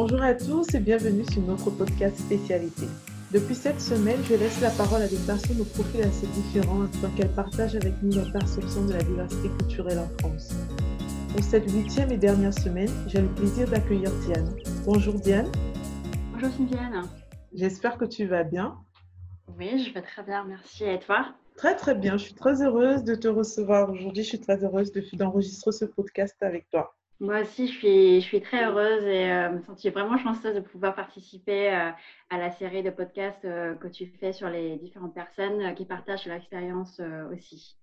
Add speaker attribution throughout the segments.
Speaker 1: Bonjour à tous et bienvenue sur notre podcast spécialité. Depuis cette semaine, je laisse la parole à des personnes au profil assez différent afin qu'elles partagent avec nous leur perception de la diversité culturelle en France. Pour cette huitième et dernière semaine, j'ai le plaisir d'accueillir Diane. Bonjour Diane.
Speaker 2: Bonjour Diane.
Speaker 1: J'espère que tu vas bien.
Speaker 2: Oui, je vais très bien, merci. Et toi?
Speaker 1: Très très bien, je suis très heureuse de te recevoir aujourd'hui. Je suis très heureuse d'enregistrer ce podcast avec toi.
Speaker 2: Moi aussi, je suis, très heureuse et euh, me sentis vraiment chanceuse de pouvoir participer euh, à la série de podcasts euh, que tu fais sur les différentes personnes qui partagent leur expérience aussi.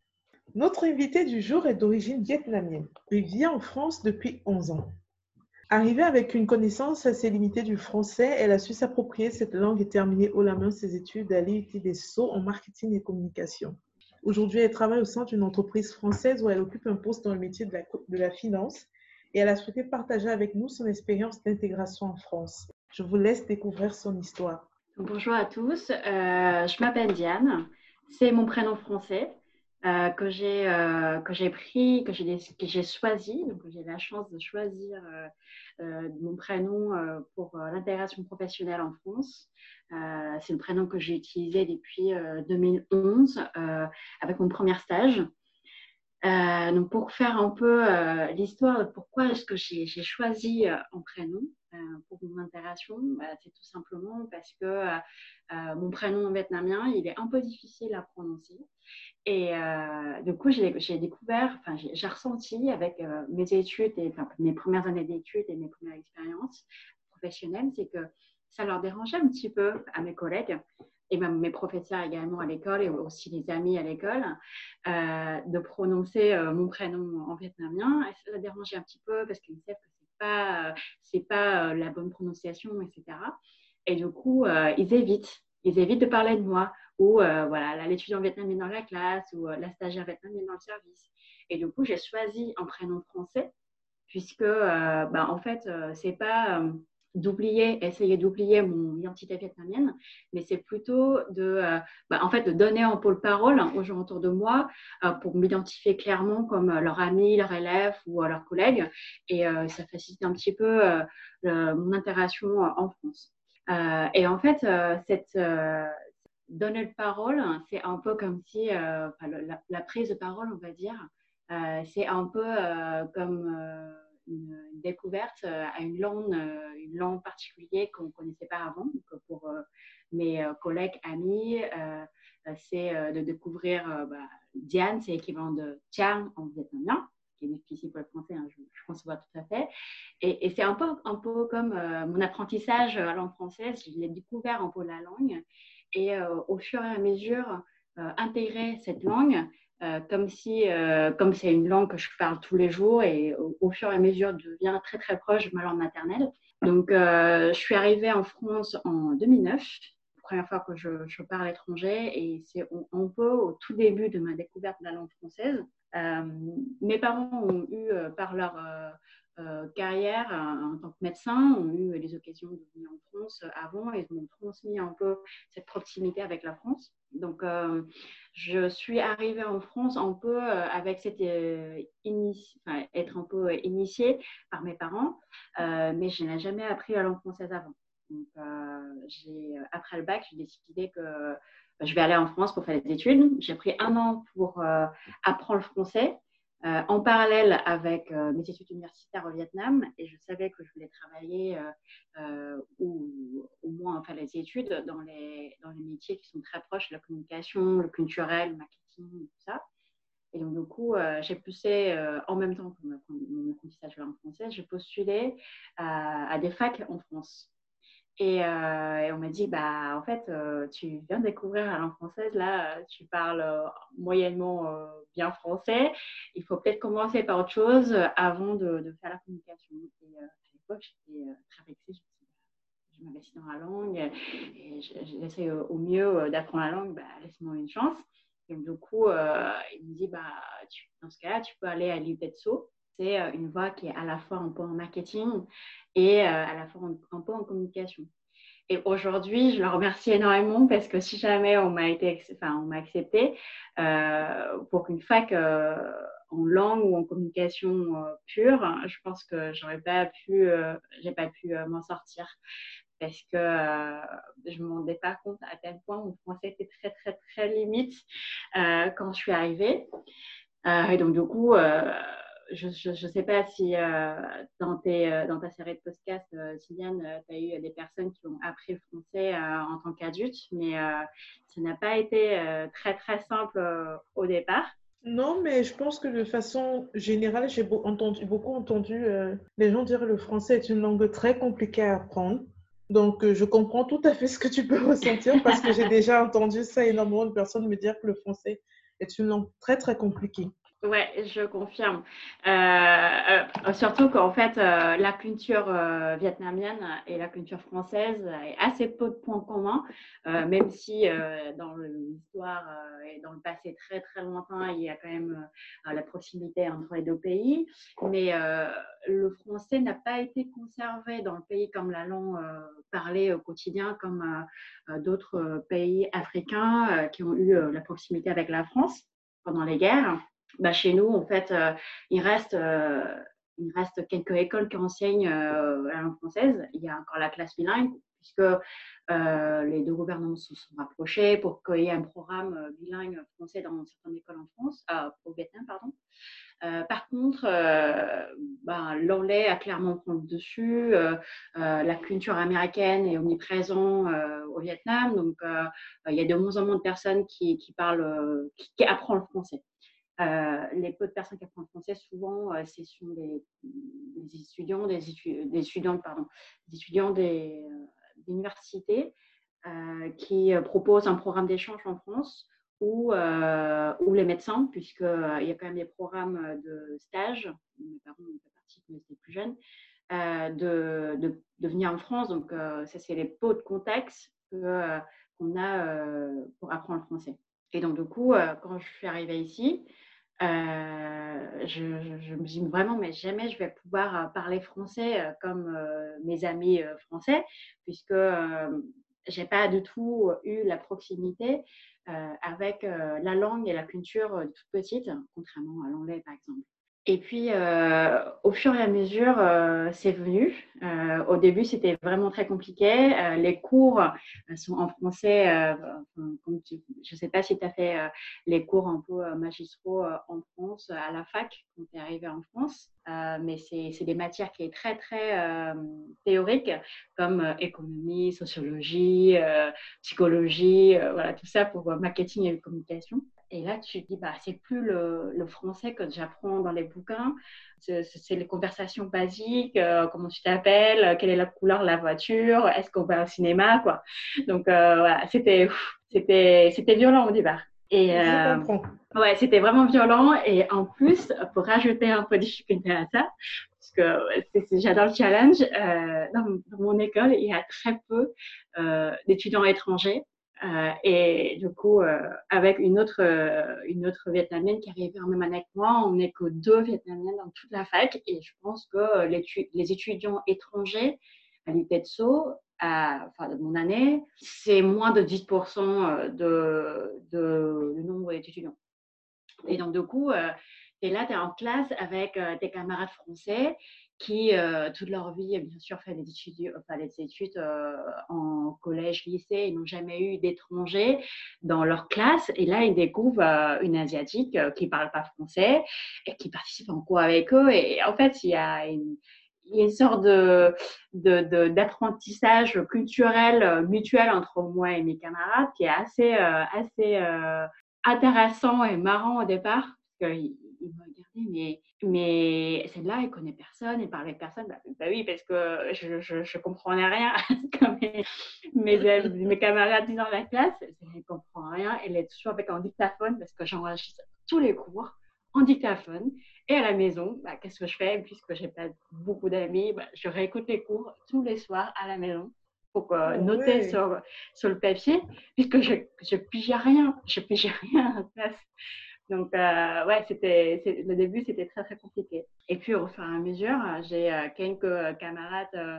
Speaker 1: Notre invitée du jour est d'origine vietnamienne. Elle vit en France depuis 11 ans. Arrivée avec une connaissance assez limitée du français, elle a su s'approprier cette langue et terminer haut la main ses études à l'IUT des Sceaux en marketing et communication. Aujourd'hui, elle travaille au sein d'une entreprise française où elle occupe un poste dans le métier de la finance et elle a souhaité partager avec nous son expérience d'intégration en France. Je vous laisse découvrir son histoire.
Speaker 2: Bonjour à tous, euh, je m'appelle Diane, c'est mon prénom français euh, que j'ai euh, que j'ai pris, que j'ai choisi, donc j'ai la chance de choisir mon prénom pour l'intégration professionnelle en France. c'est le prénom que j'ai utilisé depuis 2011 avec mon premier stage. Euh, donc pour faire un peu euh, l'histoire de pourquoi est-ce que j'ai choisi euh, un prénom pour mon intégration, bah, c'est tout simplement parce que mon prénom vietnamien, il est un peu difficile à prononcer. Et du coup, j'ai découvert, enfin, j'ai ressenti avec mes études, et, mes premières années d'études et mes premières expériences professionnelles, c'est que ça leur dérangeait un petit peu à mes collègues et mes professeurs également à l'école et aussi les amis à l'école, euh, de prononcer euh, mon prénom en vietnamien. Et ça dérangeait un petit peu parce qu'ils savent que ce n'est pas, c'est pas euh, la bonne prononciation, etc. Et du coup, ils évitent. Ils évitent de parler de moi ou voilà, l'étudiant vietnamien dans la classe ou la stagiaire vietnamienne dans le service. Et du coup, j'ai choisi un prénom français puisque, bah, en fait, c'est pas d'oublier, essayer d'oublier mon identité vietnamienne, mais c'est plutôt de, euh, bah, en fait, de donner un pôle parole aux gens autour de moi euh, pour m'identifier clairement comme leur ami, leur élève ou leur collègue. Et euh, ça facilite un petit peu mon interaction en France. et en fait, cette donner le parole, c'est un peu comme si la, la, prise de parole, on va dire, c'est un peu comme une, découverte euh, à une langue, euh, une langue particulière qu'on ne connaissait pas avant. Donc pour euh, mes collègues, amis, c'est de découvrir bah, Diane, c'est l'équivalent de Tiang en vietnamien qui est difficile pour le français, hein, je, je conçois tout à fait. Et, c'est un peu, un peu comme mon apprentissage à langue française, je l'ai découvert un peu la langue, et au fur et à mesure, intégrer cette langue euh, comme si, euh, comme c'est une langue que je parle tous les jours et au, fur et à mesure devient très très proche de ma langue maternelle. Donc, euh, je suis arrivée en France en 2009, la première fois que je, je parle étranger et c'est un peu au tout début de ma découverte de la langue française. mes parents ont eu par leur carrière en tant que médecin, ont eu les occasions de venir en France avant et m'ont transmis un peu cette proximité avec la France. Donc, euh, je suis arrivée en France un peu euh, avec cette être un peu initiée par mes parents, mais je n'ai jamais appris la langue française avant. Donc, après le bac, j'ai décidé que je vais aller en France pour faire des études. J'ai pris un an pour apprendre le français euh, en parallèle avec euh, mes études universitaires au Vietnam et je savais que je voulais travailler euh, ou au moins faire les études dans les, dans les métiers qui sont très proches la communication, le culturel, le marketing, tout ça. Et donc, du coup, j'ai poussé en même temps que mon apprentissage de langue française, j'ai postulé à des facs en France. Euh, et, on m'a dit, bah, en fait, euh, tu viens de découvrir la langue française, là, tu parles euh, moyennement bien français. Il faut peut-être commencer par autre chose avant de, faire la communication. Et à l'époque, j'étais très vexée. Je, bah, m'investis dans la langue et j'essaie au mieux d'apprendre la langue. Bah, Laisse-moi une chance. Et du coup, il me dit, bah, dans ce cas-là, tu peux aller à l'IPETSO c'est euh, une voix qui est à la fois un peu en marketing et euh, à la fois un, peu en communication. Et aujourd'hui, je le remercie énormément parce que si jamais on m'a été, enfin, on m'a accepté euh, pour qu'une fac en langue ou en communication pure, je pense que j'aurais pas pu, j'ai pas pu m'en sortir parce que je me rendais pas compte à quel point mon français était très très très limite quand je suis arrivée. et donc du coup je ne sais pas si euh, euh, dans ta série de podcasts, euh, Sylviane, tu as eu des personnes qui ont appris le français en tant qu'adulte, mais ça n'a pas été très, très simple au départ.
Speaker 1: Non, mais je pense que de façon générale, j'ai beaucoup entendu les gens dire que le français est une langue très compliquée à apprendre. Donc, je comprends tout à fait ce que tu peux ressentir parce que j'ai déjà entendu ça énormément de personnes me dire que le français est une langue très, très compliquée.
Speaker 2: Ouais, je confirme. Euh, euh, surtout qu'en fait, euh, la culture vietnamienne et la culture française est assez peu de points communs, même si dans l'histoire et dans le passé très très lointain, il y a quand même la proximité entre les deux pays. Mais le français n'a pas été conservé dans le pays comme la langue parlée au quotidien, comme d'autres pays africains qui ont eu la proximité avec la France pendant les guerres bah, chez nous, en fait, euh, il, reste, euh, il reste quelques écoles qui enseignent euh, la langue française. Il y a encore la classe bilingue, puisque les deux gouvernements se sont rapprochés pour qu'il y ait un programme bilingue français dans certaines écoles en France, au Vietnam, pardon. par contre, ben, l'anglais a clairement pris le dessus. la culture américaine est omniprésente au Vietnam, donc il y a de moins en moins de personnes qui, parlent, qui apprennent le français. Euh, les peu de personnes qui apprennent le français, souvent, euh, ce sont des, étudiants, des, pardon, des étudiants des, euh, universités qui proposent un programme d'échange en France ou, ou les médecins, puisqu'il y a quand même des programmes de stage, mes parents ont fait partie quand plus jeunes, de, de, de, venir en France. Donc, ça, c'est les pots de contexte qu'on a pour apprendre le français. Et donc, du coup, quand je suis arrivée ici, euh, je, me dis vraiment, mais jamais je vais pouvoir euh, parler français euh, comme mes amis français, puisque j'ai pas du tout eu la proximité avec la langue et la culture toute petite, contrairement à l'anglais par exemple. Et puis, euh, au fur et à mesure, euh, c'est venu. Euh, au début, c'était vraiment très compliqué. les cours sont en français. je ne sais pas si tu as fait les cours un peu magistraux en France, à la fac, quand tu es arrivé en France. mais c'est des matières qui sont très, très théoriques, comme économie, sociologie, psychologie, voilà, tout ça pour marketing et communication. Et là, tu te dis, bah, c'est plus le, le français que j'apprends dans les bouquins, c'est les conversations basiques, euh, comment tu t'appelles, quelle est la couleur de la voiture, est-ce qu'on va au cinéma, quoi. Donc, euh, voilà, c'était, c'était, c'était violent au départ.
Speaker 1: Et euh,
Speaker 2: ouais, c'était vraiment violent. Et en plus, pour rajouter un peu de difficulté à ça, parce que j'adore le challenge, dans, mon école, il y a très peu d'étudiants étrangers. Euh, et du coup, euh, avec une autre, euh, une autre Vietnamienne qui arrivait en même année que moi, on n'est que deux Vietnamiennes dans toute la fac. Et je pense que les, étudiants étrangers à l'IPETSO, à, enfin, de mon année, c'est moins de 10% de, de, du nombre d'étudiants. Et donc, du coup, es là, tu es en classe avec tes camarades français qui, euh, toute leur vie, bien sûr, fait des études, enfin, des études euh, en collège, lycée, ils n'ont jamais eu d'étrangers dans leur classe. Et là, ils découvrent euh, une Asiatique qui ne parle pas français et qui participe en cours avec eux. Et en fait, il y a une, sorte d'apprentissage culturel mutuel entre moi et mes camarades qui est assez, assez intéressant et marrant au départ. Regardaient, mais mais celle-là, elle connaît personne, elle parle avec personne. Bah, bah, oui, parce que je, je, je comprenais rien. Comme mes, mes, camarades dans la classe, elle ne comprend rien. Elle est toujours avec un dictaphone parce que j'enregistre tous les cours en dictaphone. Et à la maison, bah, qu'est-ce que je fais? Puisque je n'ai pas beaucoup d'amis, bah, je réécoute les cours tous les soirs à la maison pour euh, noter sur, sur le papier, puisque je ne pigeais rien. Je pigeais rien la classe. Donc, euh, ouais, c'était, le début, c'était très, très compliqué. Et puis, au fur et à mesure, j'ai euh, quelques euh, camarades euh,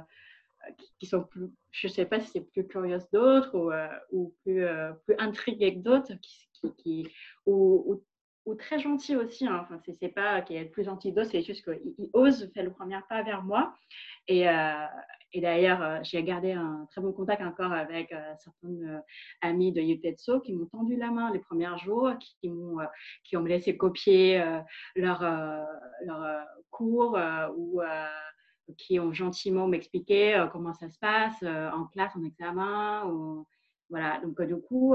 Speaker 2: qui, sont plus, je sais pas si c'est plus curieuses d'autres ou, ou plus, plus intriguées que d'autres, qui, qui, ou, ou très gentil aussi. Hein. Enfin, c'est pas qu'il est le plus gentil d'eux, c'est juste qu'il ose faire le premier pas vers moi. Et, euh, et d'ailleurs, euh, j'ai gardé un très bon contact encore avec euh, certaines amies de Yutetsu qui m'ont tendu la main les premiers jours, qui, m'ont qui ont laissé copier leur, leur cours ou qui ont gentiment m'expliqué comment ça se passe en classe, en examen. Ou, voilà, donc du coup,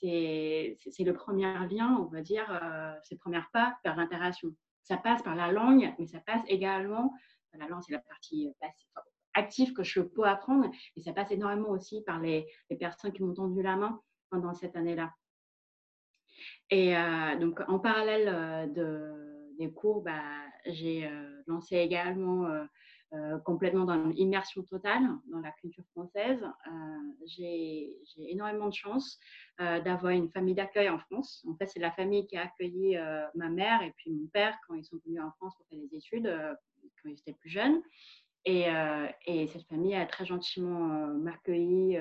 Speaker 2: c'est le premier lien, on va dire, euh, c'est le premier pas vers l'interaction. Ça passe par la langue, mais ça passe également, la langue c'est la partie euh, active que je peux apprendre, mais ça passe énormément aussi par les, personnes qui m'ont tendu la main pendant cette année-là. Et euh, donc, en parallèle de, des cours, bah, j'ai lancé également euh, complètement dans une immersion totale dans la culture française. Euh, j'ai énormément de chance euh, d'avoir une famille d'accueil en France. En fait, c'est la famille qui a accueilli ma mère et puis mon père quand ils sont venus en France pour faire des études, quand ils étaient plus jeunes. Et, et cette famille a très gentiment m'accueilli.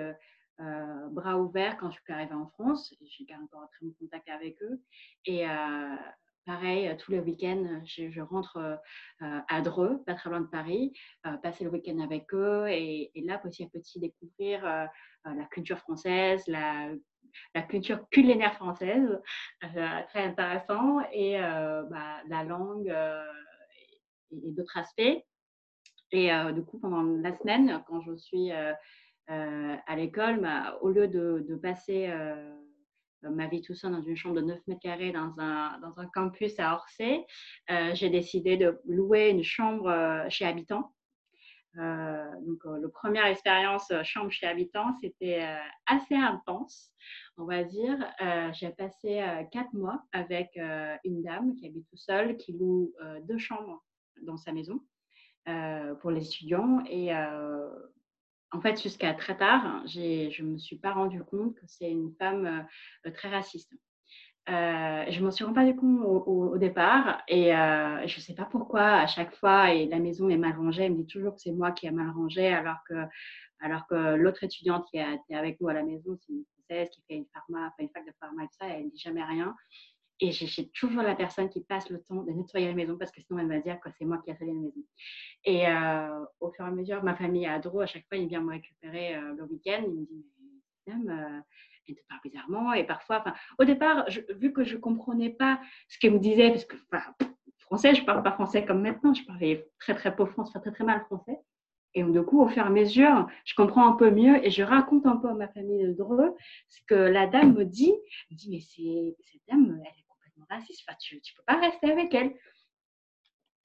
Speaker 2: bras ouverts quand je suis arrivée en France. J'ai encore très bon contact avec eux. Et, Pareil, euh, tous les week-ends, euh, je, rentre euh, à Dreux, pas très loin de Paris, passer le week-end avec eux et, là, petit à petit, découvrir la culture française, la, culture culinaire française, très intéressant, et bah, la langue et, d'autres aspects. Et du coup, pendant la semaine, quand je suis à l'école, bah, au lieu de passer ma vie tout seul dans une chambre de 9 mètres carrés dans un, dans un campus à Orsay, euh, j'ai décidé de louer une chambre euh, chez Habitant. donc, la première expérience chambre chez Habitant, c'était assez intense, on va dire. j'ai passé quatre mois avec une dame qui habite tout seule, qui loue deux chambres dans sa maison pour les étudiants. Et en fait, jusqu'à très tard, je ne me suis pas rendu compte que c'est une femme euh, très raciste. Euh, je m'en suis rendu compte au, départ et euh, je ne sais pas pourquoi à chaque fois et la maison est mal rangée, elle me dit toujours que c'est moi qui ai mal rangé alors que, l'autre étudiante qui était avec nous à la maison, c'est une française qui fait une, pharma, une fac de pharma et tout ça, elle ne dit jamais rien. Et j'ai toujours la personne qui passe le temps de nettoyer la maison parce que sinon elle va dire que c'est moi qui ai fait la maison. Et euh, au fur et à mesure, ma famille à Adro, à chaque fois, il vient me récupérer euh, le week-end. Il me dit, Madame, euh, elle te parle bizarrement. Et parfois, au départ, vu que je ne comprenais pas ce qu'elle me disait, parce que français, je ne parle pas français comme maintenant, je parlais très très peu français, très très mal français. Et du coup, au fur et à mesure, je comprends un peu mieux et je raconte un peu à ma famille de Dreux ce que la dame me dit. Elle me dit, mais cette dame, elle raciste, tu ne peux pas rester avec elle.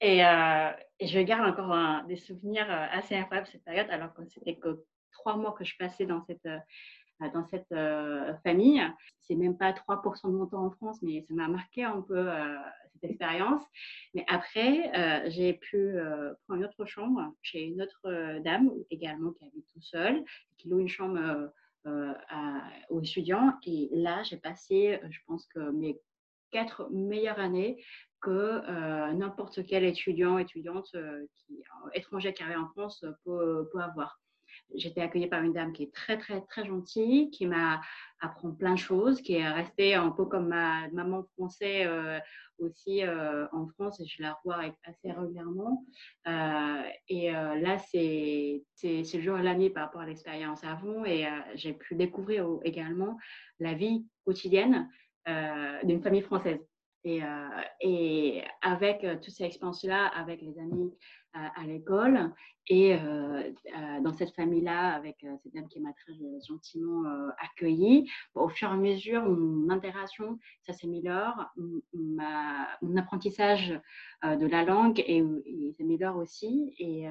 Speaker 2: Et, euh, je garde encore des souvenirs euh, assez incroyables de cette période, alors que c'était que trois mois que je passais dans cette, euh, dans cette famille. C'est même pas 3% de mon temps en France, mais ça m'a marqué un peu cette expérience. Mais après, j'ai pu prendre une autre chambre chez une autre dame également qui habite tout seule, qui loue une chambre aux étudiants. Et là, j'ai passé, je pense que mes quatre meilleures années que euh, n'importe quel étudiant, étudiante euh, euh, étranger qui arrive en France peut, peut avoir. J'étais accueillie par une dame qui est très, très, très gentille, qui m'a appris plein de choses, qui est restée un peu comme ma maman française aussi en France, et je la revois assez régulièrement. et là, c'est le jour et la nuit par rapport à l'expérience avant, et j'ai pu découvrir également la vie quotidienne d'une famille française. Et, euh, et avec euh, toutes ces expériences-là, avec les amis à l'école et dans cette famille-là, avec cette dame qui m'a très gentiment accueillie, au fur et à mesure, mon intégration, ça s'améliore, mon apprentissage de la langue et, et s'améliore aussi. Et,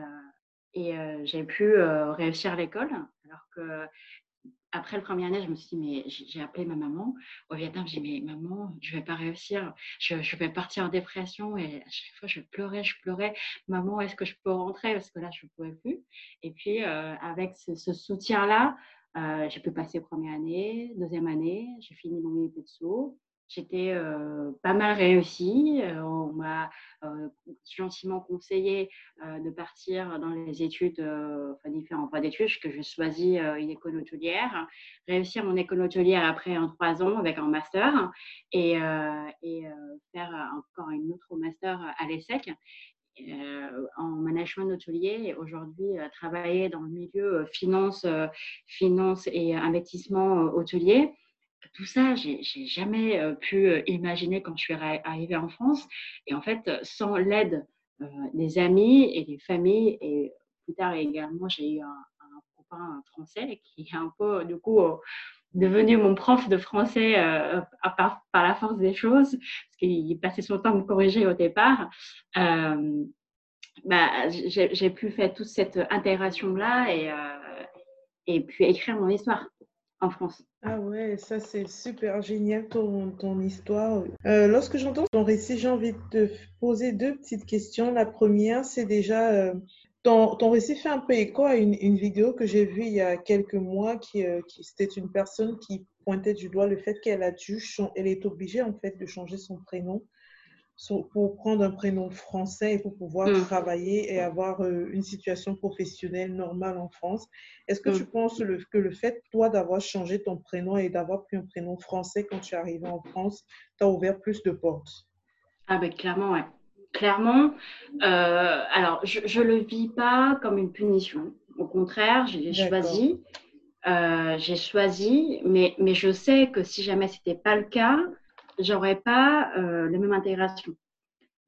Speaker 2: et j'ai pu réussir à l'école, alors que après le premier année, je me suis dit, mais j'ai appelé ma maman au Vietnam. J'ai dit, mais maman, je vais pas réussir. Je, vais partir en dépression. Et à chaque fois, je pleurais, je pleurais. Maman, est-ce que je peux rentrer? Parce que là, je ne pouvais plus. Et puis, euh, avec ce, soutien-là, euh, j'ai pu passer première année, deuxième année. J'ai fini mon de J'étais pas mal réussie. on m'a gentiment conseillé de partir dans les études, enfin différents voies d'études, que j'ai choisi une école hôtelière. Réussir mon école hôtelière après en trois ans avec un master et, et faire encore une autre master à l'ESSEC. en management hôtelier et aujourd'hui travailler dans le milieu finance, finance et investissement hôtelier tout ça, j'ai jamais pu imaginer quand je suis arrivée en France. Et en fait, sans l'aide des amis et des familles, et plus tard également, j'ai eu un, copain français qui est un peu, du coup, devenu mon prof de français par, la force des choses, parce qu'il passait son temps à me corriger au départ. bah, j'ai pu faire toute cette intégration-là et puis écrire mon histoire en France.
Speaker 1: Ah ouais, ça c'est super génial ton, ton histoire. Euh, lorsque j'entends ton récit, j'ai envie de te poser deux petites questions. La première, c'est déjà, euh, ton, ton, récit fait un peu écho à une, une vidéo que j'ai vue il y a quelques mois, qui, euh, qui c'était une personne qui pointait du doigt le fait qu'elle a dû, elle est obligée en fait de changer son prénom pour prendre un prénom français et pour pouvoir mm. travailler et avoir euh, une situation professionnelle normale en France. Est-ce que mm. tu penses que le fait, toi, d'avoir changé ton prénom et d'avoir pris un prénom français quand tu es arrivé en France, t'a ouvert plus de portes?
Speaker 2: Ah ben clairement, ouais. Clairement, euh, alors je ne le vis pas comme une punition. Au contraire, j'ai choisi. Euh, j'ai choisi, mais, mais je sais que si jamais ce n'était pas le cas, j'aurais pas euh, la même intégration.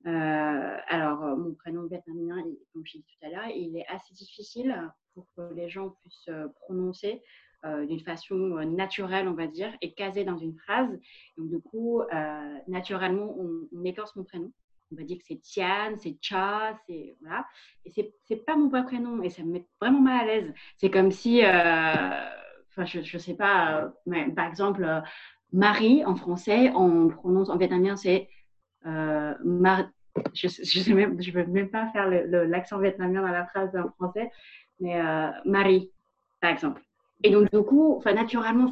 Speaker 2: Euh, alors, euh, mon prénom vietnamien, comme je l'ai dit tout à l'heure, il est assez difficile pour que les gens puissent prononcer d'une façon naturelle, on va dire, et caser dans une phrase. Donc, du coup, naturellement, on, on, écorce mon prénom. On va dire que c'est Tian, c'est Cha, c'est voilà. Et c'est c'est pas mon vrai prénom et ça me met vraiment mal à l'aise. C'est comme si, enfin, je je sais pas, mais, par exemple, Marie en français, on prononce en vietnamien, c'est euh, Je ne veux même pas faire l'accent vietnamien dans la phrase en français, mais euh, Marie, par exemple. Et donc, du coup, naturellement,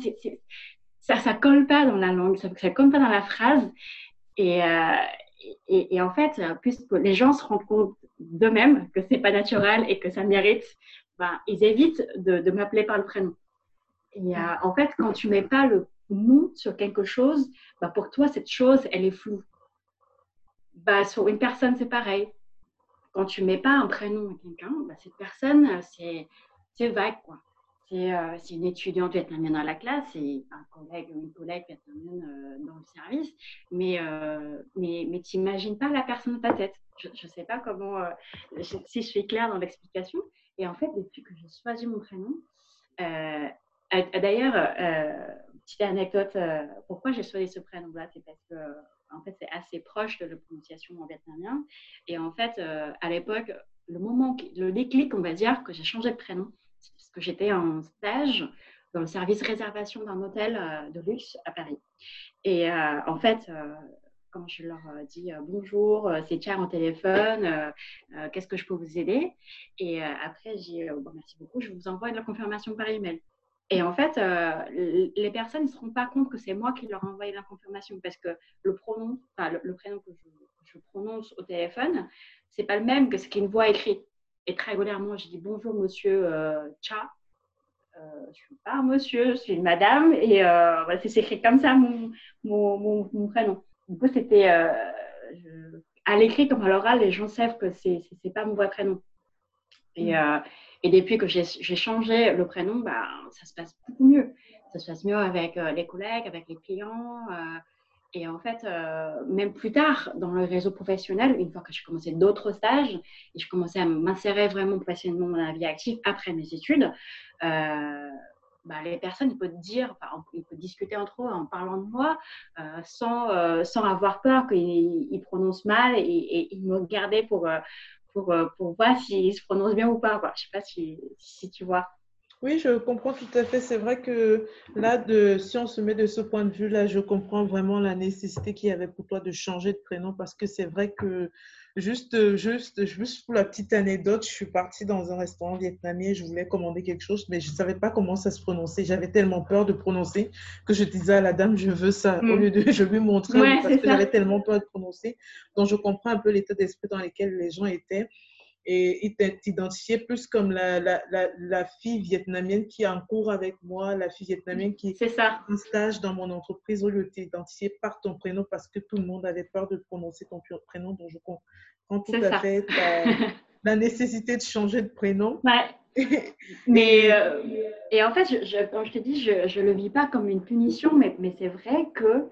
Speaker 2: ça ne colle pas dans la langue, ça ne colle pas dans la phrase. Et, euh, et, en fait, puisque les gens se rendent compte d'eux-mêmes que c'est pas naturel et que ça mérite, ben, ils évitent de, m'appeler par le prénom. Et euh, en fait, quand tu mets pas le nous sur quelque chose, bah pour toi, cette chose, elle est floue. Bah, sur une personne, c'est pareil. Quand tu mets pas un prénom à quelqu'un, bah, cette personne, c'est vague. quoi. Euh, c'est une étudiante vietnamienne dans la classe et un collègue ou une collègue vietnamienne euh, dans le service, mais, euh, mais, mais tu n'imagines pas la personne dans ta tête. Je ne sais pas comment, si je suis claire dans l'explication. Et en fait, depuis que j'ai choisi mon prénom, d'ailleurs, petite anecdote, euh, pourquoi j'ai choisi ce prénom-là, c'est parce que en fait, c'est assez proche de la prononciation en vietnamien. Et en fait, euh, à l'époque, le moment, le déclic, on va dire, que j'ai changé de prénom, c'est parce que j'étais en stage dans le service réservation d'un hôtel euh, de luxe à Paris. Et en fait, quand je leur dis bonjour, c'est Char en téléphone, qu'est-ce que je peux vous aider? Et après, j'ai bon, merci beaucoup, je vous envoie de la confirmation par email. Et en fait, euh, les personnes ne se rendent pas compte que c'est moi qui leur ai envoyé la confirmation parce que le pronom, enfin, le, prénom que je, prononce au téléphone, c'est pas le même que ce qu'une voix écrit. Et très régulièrement, je dis bonjour monsieur euh. Euh, je ne suis pas un monsieur, je suis une madame. Et euh, voilà, c'est écrit comme ça mon, prénom. Du coup, c'était à l'écrit comme à l'oral, les gens savent que c'est n'est pas mon vrai prénom. Et, mm. Et depuis que j'ai changé le prénom, bah, ça se passe beaucoup mieux. Ça se passe mieux avec euh, les collègues, avec les clients. Euh, et en fait, euh, même plus tard, dans le réseau professionnel, une fois que j'ai commencé d'autres stages et je commençais à m'insérer vraiment professionnellement dans la vie active après mes études, bah, les personnes ils peuvent dire, enfin, ils peuvent discuter entre eux en parlant de moi sans, sans avoir peur qu'ils prononcent mal et, et, ils me gardaient pour, pour, euh, pour voir s'il se prononce bien ou pas. Je ne sais pas si, si tu vois.
Speaker 1: Oui, je comprends tout à fait. C'est vrai que là, de, si on se met de ce point de vue-là, je comprends vraiment la nécessité qu'il y avait pour toi de changer de prénom parce que c'est vrai que juste, juste, juste pour la petite anecdote, je suis partie dans un restaurant vietnamien, je voulais commander quelque chose, mais je ne savais pas comment ça se prononçait. J'avais tellement peur de prononcer que je disais à la dame, je veux ça, au mm. lieu de je lui montrer parce que j'avais tellement peur de prononcer. Donc, je comprends un peu l'état d'esprit dans lequel les gens étaient et t'identifier plus comme la, la, la, fille vietnamienne qui est en cours avec moi, la fille vietnamienne qui
Speaker 2: est ça.
Speaker 1: en stage dans mon entreprise, au lieu de t'identifier par ton prénom parce que tout le monde avait peur de prononcer ton prénom. Donc, je comprends tout à fait la nécessité de changer de prénom.
Speaker 2: Ouais. mais, euh, et en fait, je, je, quand je te dis, je ne le vis pas comme une punition, mais, mais c'est vrai que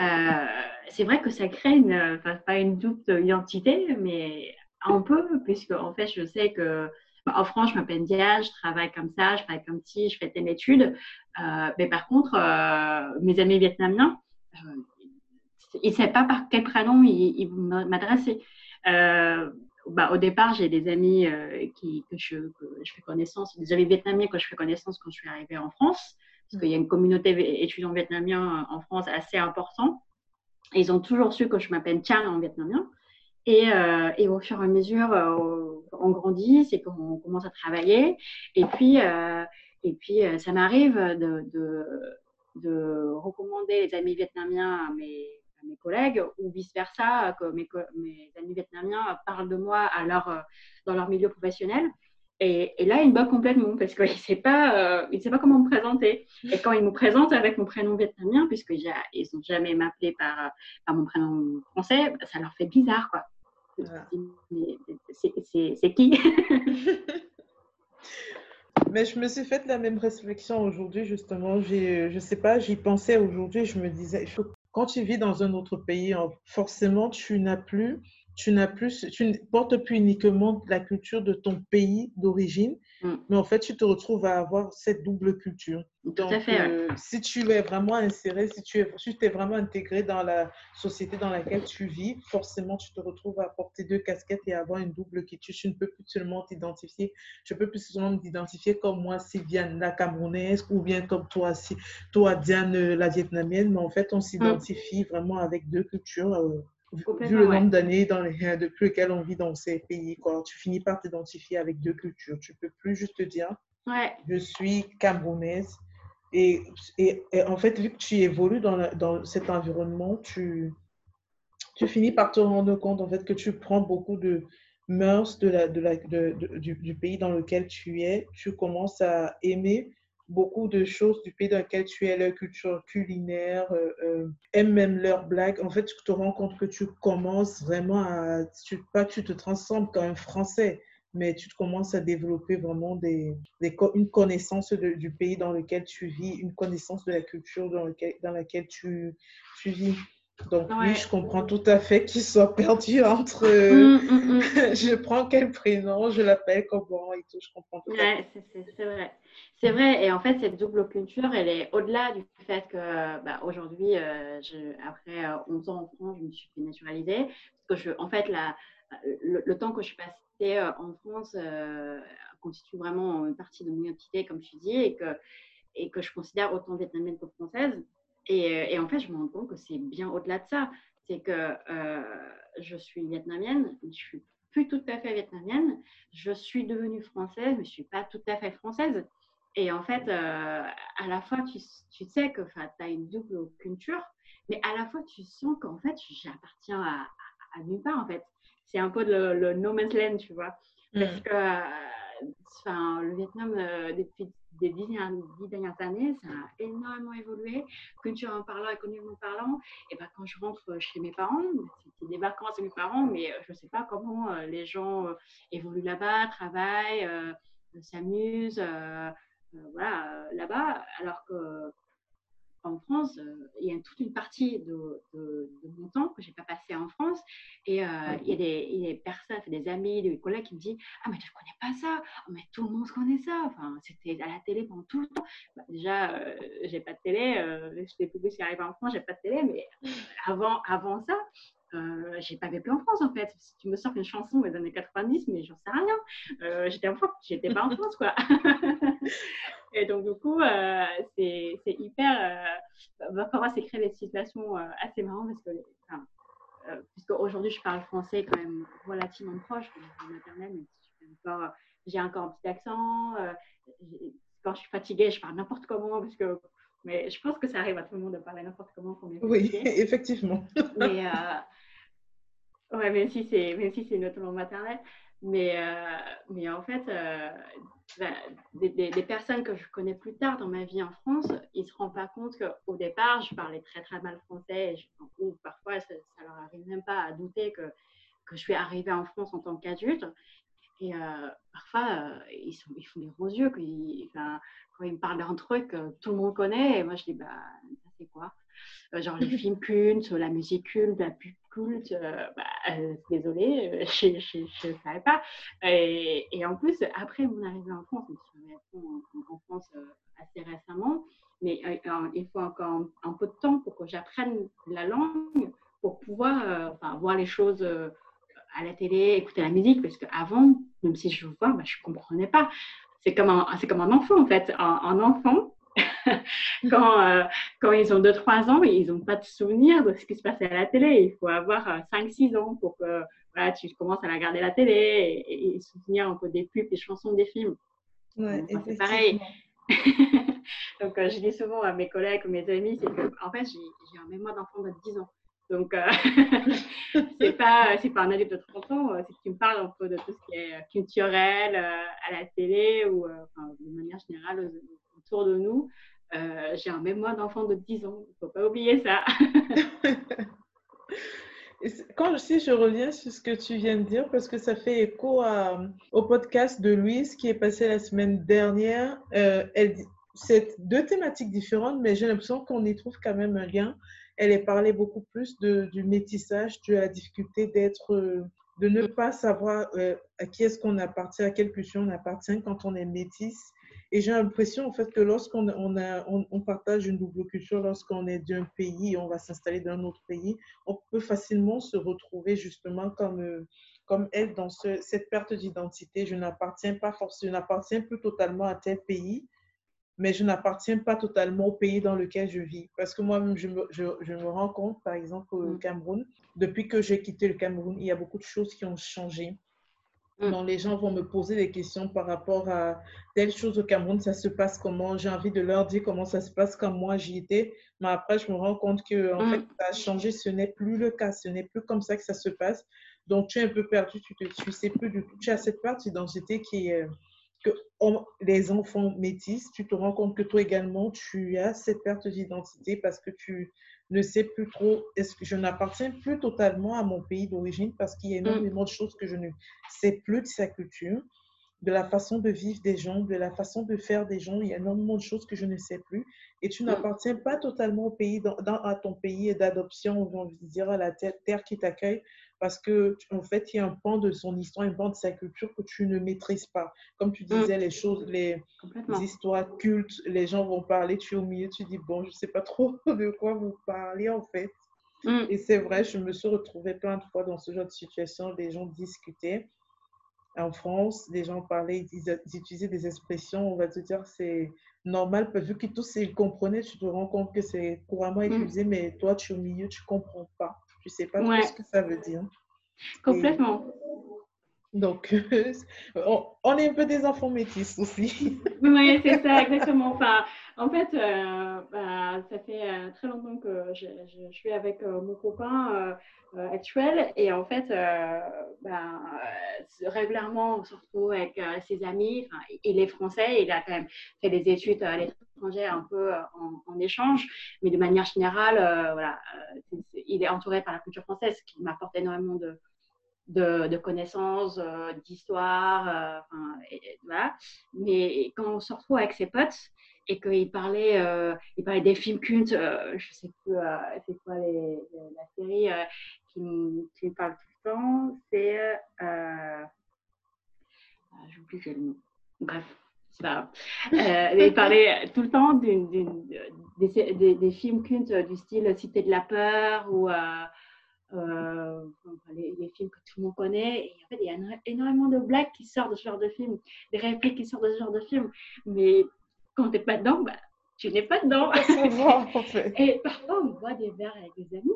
Speaker 2: euh, c'est vrai que ça crée une, enfin, pas une double identité, mais un peu, puisque en fait, je sais que en France, je m'appelle Diane, je travaille comme ça, je travaille comme si, je fais des études. Euh, mais par contre, euh, mes amis vietnamiens, euh, ils ne savent pas par quel prénom ils, vont m'adresser. Bah, au départ, j'ai des amis qui, que, je, je, fais connaissance, des amis vietnamiens que je fais connaissance quand je suis arrivée en France, parce qu'il y a une communauté étudiante vietnamien en France assez importante. ils ont toujours su que je m'appelle Chan en vietnamien. Et, euh, et, au fur et à mesure, euh, on grandit, c'est qu'on commence à travailler. Et puis, euh, et puis ça m'arrive de, de, de, recommander les amis vietnamiens à mes, collègues ou vice-versa, que mes, amis vietnamiens parlent de moi à leur, dans leur milieu professionnel. Et, là, il me bat complètement parce qu'il ne sait, pas, sait pas comment me présenter. Et quand il me présente avec mon prénom vietnamien, puisqu'ils n'ont jamais m'appelé par, par mon prénom français, ça leur fait bizarre. quoi. C'est qui
Speaker 1: Mais je me suis fait la même réflexion aujourd'hui, justement. Je ne sais pas, j'y pensais aujourd'hui. Je me disais, quand tu vis dans un autre pays, forcément, tu n'as plus tu n'as plus, tu ne portes plus uniquement la culture de ton pays d'origine, mm. mais en fait, tu te retrouves à avoir cette double culture.
Speaker 2: Tout à fait. Euh,
Speaker 1: si tu es vraiment inséré, si tu es, si es vraiment intégré dans la société dans laquelle tu vis, forcément, tu te retrouves à porter deux casquettes et avoir une double culture. Tu ne peux plus seulement t'identifier, je peux plus seulement m'identifier comme moi, Sylviane la Camerounaise, ou bien comme toi, si, toi Diane la Vietnamienne, mais en fait, on s'identifie vraiment avec deux cultures. Euh, vu le nombre d'années dans les, depuis lesquelles on vit dans ces pays, quoi, tu finis par t'identifier avec deux cultures. Tu peux plus juste te dire,
Speaker 2: ouais.
Speaker 1: je suis camerounaise. Et, et, en fait, vu que tu évolues dans, dans cet environnement, tu, tu finis par te rendre compte en fait que tu prends beaucoup de mœurs de la, de la, de, du, du, pays dans lequel tu es. Tu commences à aimer beaucoup de choses du pays dans lequel tu es, leur culture culinaire, euh, euh, aiment même leurs blagues. En fait, tu te rends compte que tu commences vraiment à, tu, pas tu te transformes comme un Français, mais tu commences à développer vraiment une connaissance du pays dans lequel tu vis, une connaissance de la culture dans, laquelle tu vis. Donc oui, je comprends tout à fait qu'il soit perdu entre mm, mm, mm. je prends quel prénom, je l'appelle comment et tout, je comprends tout
Speaker 2: à fait. C'est vrai. C'est vrai, et en fait, cette double culture, elle est au-delà du fait que bah, aujourd'hui, euh, après 11 euh, ans en France, je me suis naturalisée. Parce que, je, en fait, la, le, temps que je passais euh, en France constitue vraiment une partie de mon identité, comme tu dis, et que, et que je considère autant vietnamienne que française. Et, et en fait, je me rends compte que c'est bien au-delà de ça. C'est que je suis vietnamienne, je suis plus tout à fait vietnamienne. Je suis devenue française, mais je ne suis pas tout à fait française. Et en fait, euh, à la fois, tu, tu sais que tu as une double culture, mais à la fois, tu sens qu'en fait, j'appartiens à, à, nulle part, en fait. C'est un peu le, le, no man's land, tu vois. Parce mm. que enfin, le Vietnam, euh, depuis les dix, dernières années, ça a énormément évolué, culture en parlant, économiquement parlant. Et ben, quand je rentre chez mes parents, c'est des vacances chez mes parents, mais je ne sais pas comment euh, les gens évoluent là-bas, travaillent, s'amusent. Euh, voilà, euh, là-bas, alors que en France, euh, il y a toute une partie de, mon temps que je n'ai pas passé en France. Et il, y a des, personnes, des amis, des collègues qui me disent Ah, mais tu ne connais pas ça oh, Mais tout le monde connaît ça. Enfin, c'était à la télé pendant tout le temps. Bah, déjà, je n'ai pas de télé. je sais plus ce qui arrive en France, je n'ai pas de télé. Mais avant, avant ça, euh, j'ai pas vécu en France en fait. Si tu me sors une chanson des années 90, mais j'en sais rien. Euh, j'étais en France, j'étais pas en France quoi. et donc du coup, euh, c'est hyper. Euh, parfois, c'est créer des situations assez marrantes parce que, enfin, puisque aujourd'hui je parle français quand même relativement proche maternelle, mais j'ai encore un petit accent. quand je suis fatiguée, je parle n'importe comment parce que mais je pense que ça arrive à tout le monde de parler n'importe comment.
Speaker 1: oui, effectivement.
Speaker 2: mais, Ouais, même si c'est même si une langue maternelle. Mais, euh, mais en fait, euh, bah, des, des, personnes que je connais plus tard dans ma vie en France, ils ne se rendent pas compte qu'au départ, je parlais très très mal français, ou parfois ça, ne leur arrive même pas à douter que, que je suis arrivée en France en tant qu'adulte. Et euh, parfois, ils, ils font des gros yeux quand ils, me parlent d'un truc que tout le monde connaît. Et moi, je dis, bah, c'est quoi? Genre les films cultes, la musique culte, la pub culte, euh, bah, euh, désolée, euh, je ne savais pas. Et, en plus, après mon arrivée en France, je suis en, en, France assez récemment, mais il faut encore un, peu de temps pour que j'apprenne la langue, pour pouvoir voir les choses à la télé, écouter la musique, parce qu'avant, même si je vois, bah, je ne comprenais pas. C'est comme, un, enfant, en fait. Un enfant, quand, euh, quand ils ont 2-3 ans, ils n'ont pas de souvenir de ce qui se passait à la télé. Il faut avoir 5-6 euh, ans pour que voilà, tu commences à regarder la télé et, se souvenir un peu des pubs, des chansons, des films.
Speaker 1: Ouais,
Speaker 2: c'est pareil. Donc, euh, je dis souvent à mes collègues ou mes amis, c'est que, en fait, j'ai un mémoire d'enfant de 10 ans. Donc, euh, c'est pas, pas un adulte de 30 ans, c'est que tu me parles un peu de tout ce qui est culturel à la télé ou enfin, de manière générale autour de nous. Euh, j'ai un mémoire d'enfant de 10 ans, il ne faut pas oublier ça.
Speaker 1: Quand si je reviens sur ce que tu viens de dire, parce que ça fait écho au podcast de Louise qui est passé la semaine dernière, euh, c'est deux thématiques différentes, mais j'ai l'impression qu'on y trouve quand même un lien. Elle est parlé beaucoup plus du métissage, de la difficulté d'être, de ne pas savoir euh, à qui est-ce qu'on appartient, à quelle culture on appartient quand on est métisse et j'ai l'impression en fait que lorsqu'on on on, on, partage une double culture, lorsqu'on est d'un pays et on va s'installer dans un autre pays, on peut facilement se retrouver justement comme, euh, comme elle dans ce, cette perte d'identité. Je n'appartiens pas forcément, je n'appartiens plus totalement à tel pays, mais je n'appartiens pas totalement au pays dans lequel je vis. Parce que moi-même, je me, je, je me rends compte, par exemple, au mm. Cameroun, depuis que j'ai quitté le Cameroun, il y a beaucoup de choses qui ont changé. Mm. les gens vont me poser des questions par rapport à telle chose au Cameroun, ça se passe comment? J'ai envie de leur dire comment ça se passe quand moi j'y étais. Mais après, je me rends compte que en fait, mm. ça a changé. Ce n'est plus le cas. Ce n'est plus comme ça que ça se passe. Donc, tu es un peu perdu. Tu ne sais plus du tout. Tu as cette part d'identité qui est que les enfants métis, tu te rends compte que toi également, tu as cette perte d'identité parce que tu ne sais plus trop, est-ce que je n'appartiens plus totalement à mon pays d'origine parce qu'il y a mm. énormément de choses que je ne sais plus de sa culture, de la façon de vivre des gens, de la façon de faire des gens. Il y a énormément de choses que je ne sais plus. Et tu mm. n'appartiens pas totalement au pays, dans, à ton pays d'adoption, on va dire à la terre qui t'accueille, parce que en fait, il y a un pan de son histoire, un pan de sa culture que tu ne maîtrises pas. Comme tu disais, mm. les choses, les, histoires cultes, les gens vont parler, tu es au milieu, tu dis, bon, je ne sais pas trop de quoi vous parlez en fait. Mm. Et c'est vrai, je me suis retrouvée plein de fois dans ce genre de situation, des gens discutaient. En France, des gens parlaient, ils, utilisaient des expressions, on va te dire, c'est normal, vu que tous ils comprenaient, tu te rends compte que c'est couramment mm. utilisé, mais toi, tu es au milieu, tu ne comprends pas. Je sais pas ce que ça veut dire.
Speaker 2: Complètement.
Speaker 1: Donc, on, est un peu des enfants métis aussi.
Speaker 2: oui, c'est ça, exactement. Enfin, en fait, euh, bah, ça fait euh, très longtemps que je, suis avec euh, mon copain actuel et en fait, bah, régulièrement, surtout avec ses amis, il est français, il a quand même fait des études à l'étranger un peu en, échange, mais de manière générale, voilà, il est entouré par la culture française, ce qui m'apporte énormément de, de, connaissances, d'histoire, voilà. Mais quand on se retrouve avec ses potes, et qu'il parlait, euh, il parlait des films cultes, euh, je sais plus euh, c'est quoi la série qui, qui, parle tout le temps, c'est. Ah, J'oublie le nom. Bref, pas grave. il parlait tout le temps des, films cultes du style Cité de la peur ou les, films que tout le monde connaît. Et en fait, il y a énormément de blagues qui sortent de ce genre de film, des répliques qui sortent de ce genre de film. Mais quand tu n'es pas dedans, bah, tu n'es pas dedans. Et parfois, on voit des verres avec des amis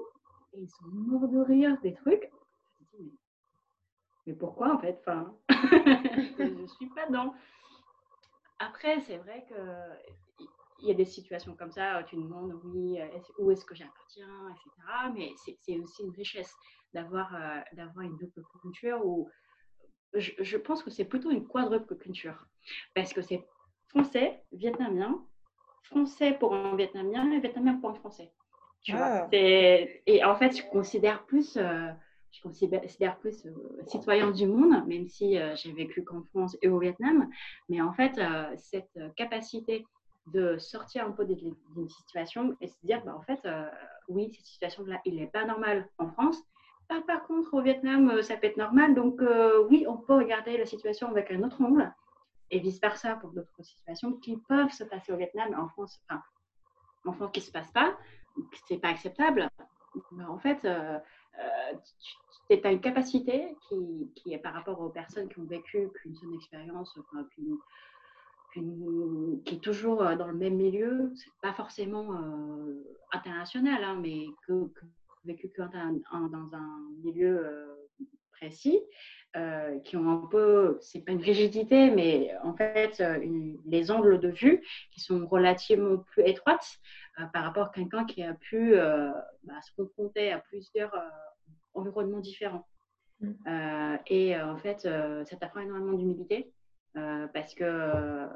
Speaker 2: et ils sont morts de rire des trucs. Mais pourquoi en fait enfin, Je ne suis pas dedans. Après, c'est vrai que il y a des situations comme ça, tu demandes, oui, où est-ce que j'appartiens, etc. Mais c'est aussi une richesse d'avoir euh, d'avoir une double culture ou je, je pense que c'est plutôt une quadruple culture parce que c'est français, vietnamien, français pour un vietnamien et vietnamien pour un français. Tu vois ah. et en fait, je considère plus, euh, je considère plus euh, citoyen du monde, même si euh, j'ai vécu qu'en France et au Vietnam. Mais en fait, cette capacité de sortir un peu d'une situation et se dire, bah, en fait, oui, cette situation-là, il n'est pas normal en France. par contre, au Vietnam, ça peut être normal. Donc, oui, on peut regarder la situation avec un autre angle et vice-versa pour d'autres situations qui peuvent se passer au Vietnam, en France, enfin, en France qui ne se passe pas, c'est pas acceptable. Mais en fait, euh, euh, tu as une capacité qui, qui, est par rapport aux personnes qui ont vécu qu'une seule expérience, enfin, qui est toujours euh, dans le même milieu, pas forcément international, hein, mais que, que vécu que dans un milieu précis, euh, qui ont un peu, c'est pas une rigidité, mais en fait, euh, les angles de vue qui sont relativement plus étroites euh, par rapport à quelqu'un qui a pu bah, se confronter à plusieurs environnements différents. Mm. et en fait, ça t'apprend énormément d'humilité parce que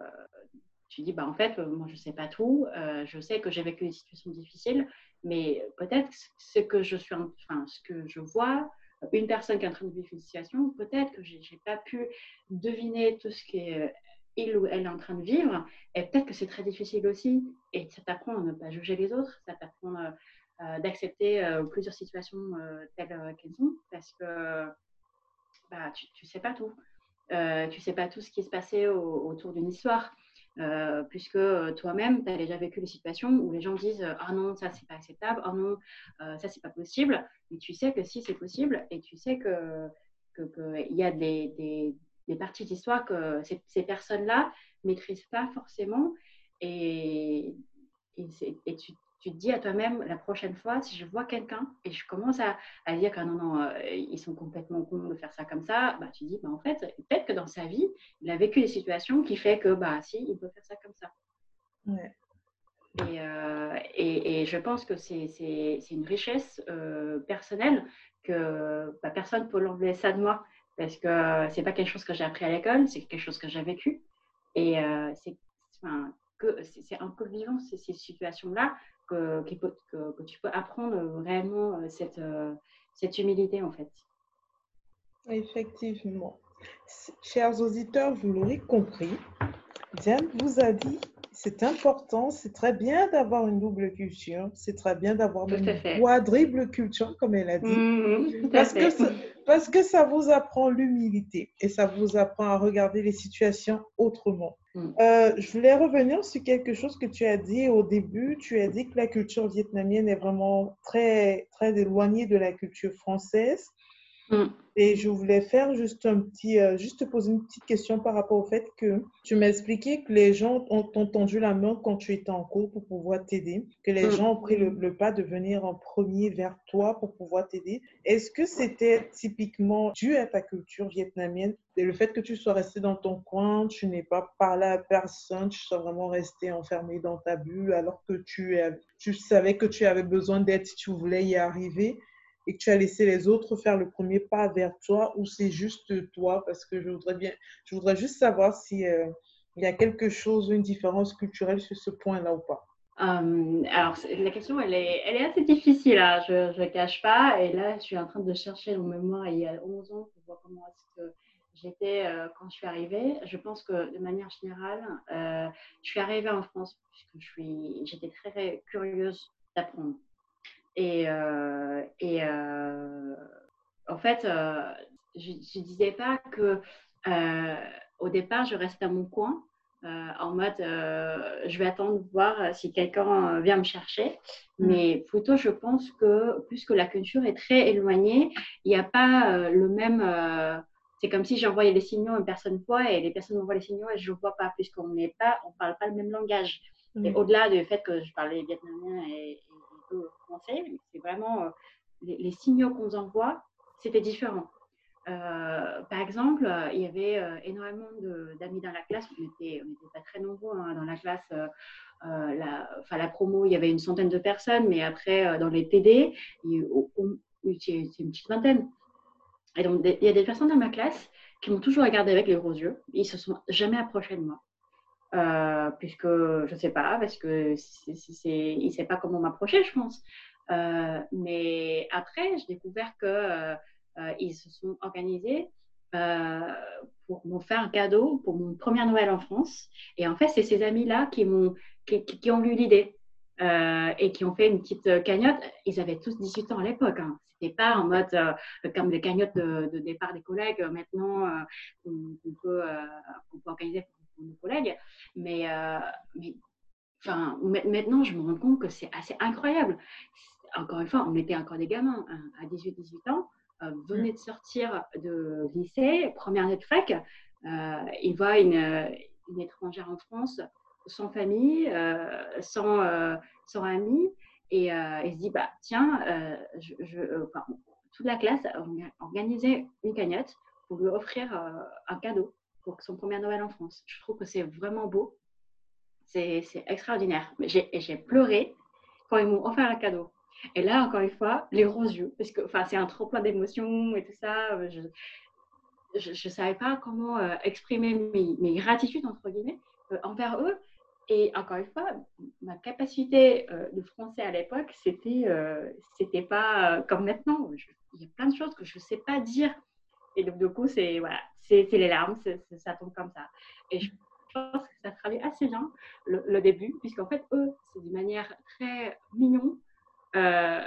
Speaker 2: tu dis, bah, en fait, moi, je sais pas tout, je sais que j'ai vécu des situations difficiles, mais peut-être ce que je suis, enfin, ce que je vois, une personne qui est en train de vivre une situation, peut-être que je n'ai pas pu deviner tout ce qu'il euh, ou elle est en train de vivre, et peut-être que c'est très difficile aussi, et ça t'apprend à ne pas juger les autres, ça t'apprend euh, euh, d'accepter plusieurs situations telles qu'elles sont, parce que bah, tu ne sais pas tout. Tu ne sais pas tout ce qui se passait autour d'une histoire. Euh, puisque euh, toi-même, tu as déjà vécu des situations où les gens disent Ah non, ça, c'est pas acceptable, ah non, euh, ça, c'est pas possible. Mais tu sais que si, c'est possible, et tu sais qu'il que, y a des, parties d'histoire que ces, ces personnes-là maîtrisent pas forcément. Et, et, tu, tu te dis à toi-même, la prochaine fois, si je vois quelqu'un et je commence à, à dire que non, non, euh, ils sont complètement cons de faire ça comme ça, bah, tu dis, bah, en fait, peut-être que dans sa vie, il a vécu des situations qui fait que, bah, si, il peut faire ça comme ça. Et, euh, et, et, je pense que c'est une richesse euh, personnelle que bah, personne ne peut l'enlever ça de moi parce que c'est pas quelque chose que j'ai appris à l'école, c'est quelque chose que j'ai vécu. Et c'est enfin, un peu vivant ces, situations-là que, tu peux apprendre vraiment euh, cette, euh, cette humilité en fait.
Speaker 1: Effectivement. Chers auditeurs, vous l'aurez compris, Diane vous a dit c'est important, c'est très bien d'avoir une double culture, c'est très bien d'avoir une quadruple culture, comme elle a dit, mmh, parce, que ça, parce que ça vous apprend l'humilité et ça vous apprend à regarder les situations autrement. Mmh. Euh, je voulais revenir sur quelque chose que tu as dit au début. Tu as dit que la culture vietnamienne est vraiment très, très éloignée de la culture française. Mmh. Et je voulais faire juste un petit, euh, juste te poser une petite question par rapport au fait que tu m'as expliqué que les gens ont, tendu la main quand tu étais en cours pour pouvoir t'aider, que les mm. gens ont pris le, pas de venir en premier vers toi pour pouvoir t'aider. Est-ce que c'était typiquement dû à ta culture vietnamienne et le fait que tu sois resté dans ton coin, tu n'es pas parlé à personne, tu sois vraiment resté enfermé dans ta bulle alors que tu, tu savais que tu avais besoin d'aide si tu voulais y arriver? Et que tu as laissé les autres faire le premier pas vers toi ou c'est juste toi? Parce que je voudrais, bien, je voudrais juste savoir s'il euh, il y a quelque chose, une différence culturelle sur ce point-là ou pas.
Speaker 2: Euh, alors, la question, elle est, elle est assez difficile, hein. je ne cache pas. Et là, je suis en train de chercher dans mémoire il y a 11 ans pour voir comment est-ce que j'étais euh, quand je suis arrivée. Je pense que de manière générale, je suis arrivée en France puisque j'étais très curieuse d'apprendre. Et, euh, et euh, en fait, euh, je ne disais pas que au départ, je restais à mon coin en mode je vais attendre voir si quelqu'un vient me chercher. Mm. Mais plutôt, je pense que puisque la culture est très éloignée, il n'y a pas le même. c'est comme si j'envoyais les signaux une personne voit et les personnes m'envoient les signaux et je ne vois pas, puisqu'on on parle pas le même langage. Et mm. au-delà du fait que je parlais vietnamien et, français, c'est vraiment les, les, signaux qu'on nous envoie, c'était différent. Euh, par exemple, il y avait euh, énormément d'amis dans la classe. On n'était pas très nombreux hein, dans la classe. Euh, la, enfin, la promo, il y avait une centaine de personnes, mais après, dans les TD, c'est une petite vingtaine. Et donc, il y a des personnes dans ma classe qui m'ont toujours regardé avec les gros yeux. Ils se sont jamais approchés de moi. Puisque je ne sais pas, parce que il ne sait pas comment m'approcher, je pense. mais après, j'ai découvert que euh, ils se sont organisés euh, pour me faire un cadeau pour mon premier Noël en France. Et en fait, c'est ces amis-là qui, m'ont, qui, ont eu l'idée. Euh, et qui ont fait une petite cagnotte. Ils avaient tous 18 ans à l'époque. Hein. C'était pas en mode comme les cagnottes de, départ des collègues maintenant qu'on, peut, organiser pour, nos collègues. Mais, mais enfin, maintenant, je me rends compte que c'est assez incroyable. Encore une fois, on était encore des gamins hein, à 18-18 ans. Euh, venait de sortir de lycée, première année de fac. Euh, il voit une, une, étrangère en France sans famille, euh, sans, sans amis, et il se dit bah, tiens, toute la classe a organisé une cagnotte pour lui offrir un cadeau pour son premier Noël en France. Je trouve que c'est vraiment beau. C'est extraordinaire. J'ai pleuré quand ils m'ont offert un cadeau. Et là, encore une fois, les roses yeux, parce que c'est un trop plein d'émotions et tout ça. Euh, je ne savais pas comment euh, exprimer mes, mes, gratitudes, entre guillemets, euh, envers eux. Et encore une fois, ma capacité de français à l'époque, c'était c'était pas comme maintenant. il y a plein de choses que je ne sais pas dire. Et donc, du coup, c'est voilà, les larmes, ça tombe comme ça. Et je pense que ça traduit assez bien le, le début, puisqu'en fait, eux, c'est d'une manière très mignon euh,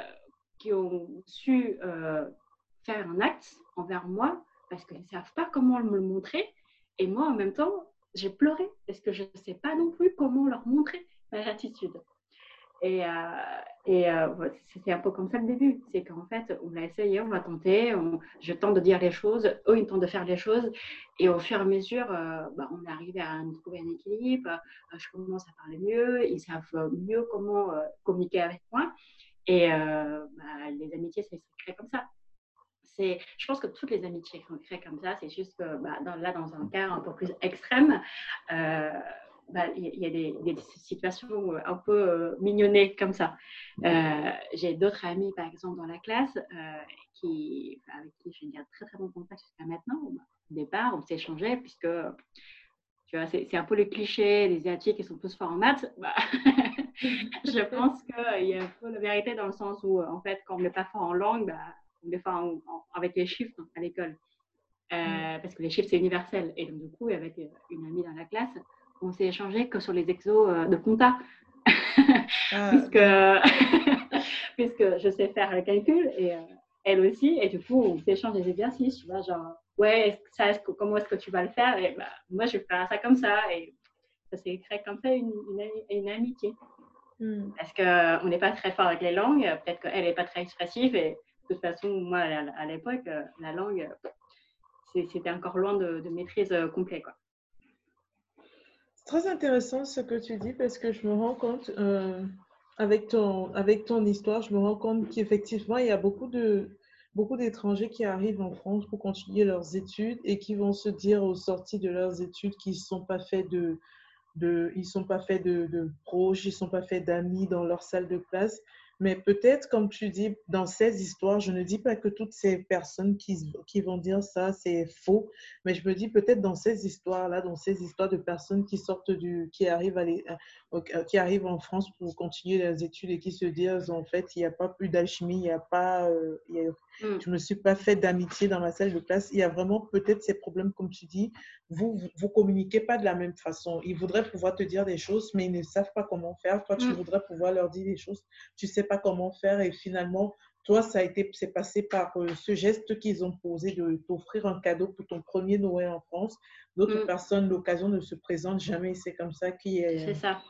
Speaker 2: qui ont su euh, faire un acte envers moi parce qu'ils ne savent pas comment me le montrer. Et moi, en même temps, j'ai pleuré parce que je ne sais pas non plus comment leur montrer ma gratitude. Et, euh, c'était un peu comme ça le début. C'est qu'en fait, on a essayé, on va tenter, je tente de dire les choses, eux, ils tentent de faire les choses. Et au fur et à mesure, bah, on est arrivé à trouver un équilibre. je commence à parler mieux, ils savent mieux comment communiquer avec moi. Et euh, bah, les amitiés, se crée comme ça. Je pense que toutes les amitiés sont créées comme ça. C'est juste que bah, là, dans un cas un peu plus extrême, euh, bah, il y, a des, situations un peu euh, mignonnées comme ça. J'ai d'autres amis, par exemple, dans la classe, qui, avec qui je garde très très bon contact jusqu'à maintenant. Au départ, on s'échangeait puisque tu vois, c'est un peu le cliché, les Asiatiques qui sont tous forts en maths. Bah, je pense qu'il y a un peu la vérité dans le sens où, en fait, quand on n'est pas fort en langue, bah, on est fort avec les chiffres à l'école. Euh, mm. Parce que les chiffres, c'est universel. Et donc, du coup, avec une amie dans la classe, on s'est échangé que sur les exos euh, de compta. Ah. puisque, puisque je sais faire le calcul et euh, elle aussi. Et du coup, on s'échange des exercices, tu vois, genre, ouais, ça, comment est-ce que tu vas le faire? Et bah, moi, je vais faire ça comme ça. Et ça s'est créé comme ça une, une amitié. Hmm. Parce qu'on n'est pas très fort avec les langues. Peut-être qu'elle n'est pas très expressive. Et de toute façon, moi, à l'époque, la langue, c'était encore loin de, maîtrise euh, complète.
Speaker 1: C'est très intéressant ce que tu dis parce que je me rends compte, euh, avec, ton, avec ton histoire, je me rends compte qu'effectivement, il y a beaucoup de beaucoup d'étrangers qui arrivent en France pour continuer leurs études et qui vont se dire aux sorties de leurs études qu'ils ne sont pas faits de, ils sont pas faits de, de proches, ils sont pas faits d'amis dans leur salle de classe. Mais peut-être, comme tu dis, dans ces histoires, je ne dis pas que toutes ces personnes qui, qui vont dire ça, c'est faux, mais je me dis peut-être dans ces histoires-là, dans ces histoires de personnes qui sortent du, qui arrivent, à les, euh, qui arrivent en France pour continuer leurs études et qui se disent, en fait, il n'y a pas plus d'alchimie, il n'y a pas, euh, mm. je ne me suis pas fait d'amitié dans ma salle de classe. Il y a vraiment peut-être ces problèmes, comme tu dis, vous, vous, communiquez pas de la même façon. Ils voudraient pouvoir te dire des choses, mais ils ne savent pas comment faire. Toi, tu mm. voudrais pouvoir leur dire des choses, tu sais pas comment faire et finalement, toi, ça a été, c'est passé par euh, ce geste qu'ils ont posé de t'offrir un cadeau pour ton premier Noël en France. D'autres mm. personnes, l'occasion ne se présente jamais. C'est comme ça qu'il y a,
Speaker 2: c'est ça.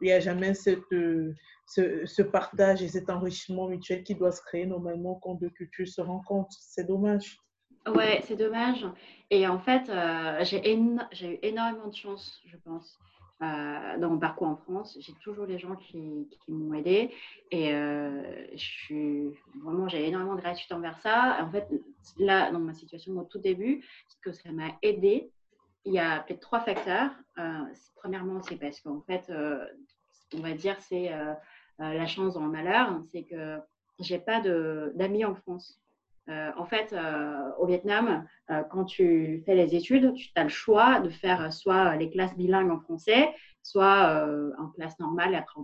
Speaker 1: Il n'y a jamais cette, euh, ce, partage et cet enrichissement mutuel qui doit se créer normalement quand deux cultures se rencontrent. C'est dommage.
Speaker 2: Ouais, c'est dommage. Et en fait, euh, j'ai, eu énormément de chance, je pense. Euh, dans mon parcours en France. J'ai toujours les gens qui, qui m'ont aidé et je suis vraiment j'ai énormément de gratitude envers ça. En fait, là, dans ma situation au tout début, ce que ça m'a aidé, il y a peut-être trois facteurs. Premièrement, c'est parce qu'en fait, on va dire c'est la chance dans le malheur, c'est que j'ai pas d'amis en France. Euh, en fait, euh, au Vietnam, euh, quand tu fais les études, tu as le choix de faire soit les classes bilingues en français, soit en classe normale, après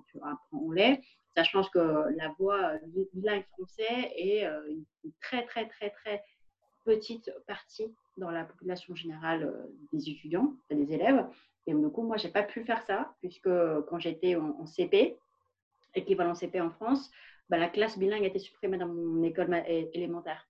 Speaker 2: on, l'est, sachant que la voie bilingue français est très, très, très, très petite partie dans la population générale des étudiants, des élèves. Et du coup, moi, je n'ai pas pu faire ça, puisque quand j'étais en, en CP, équivalent CP en France, bah, la classe bilingue a été supprimée dans mon école élémentaire.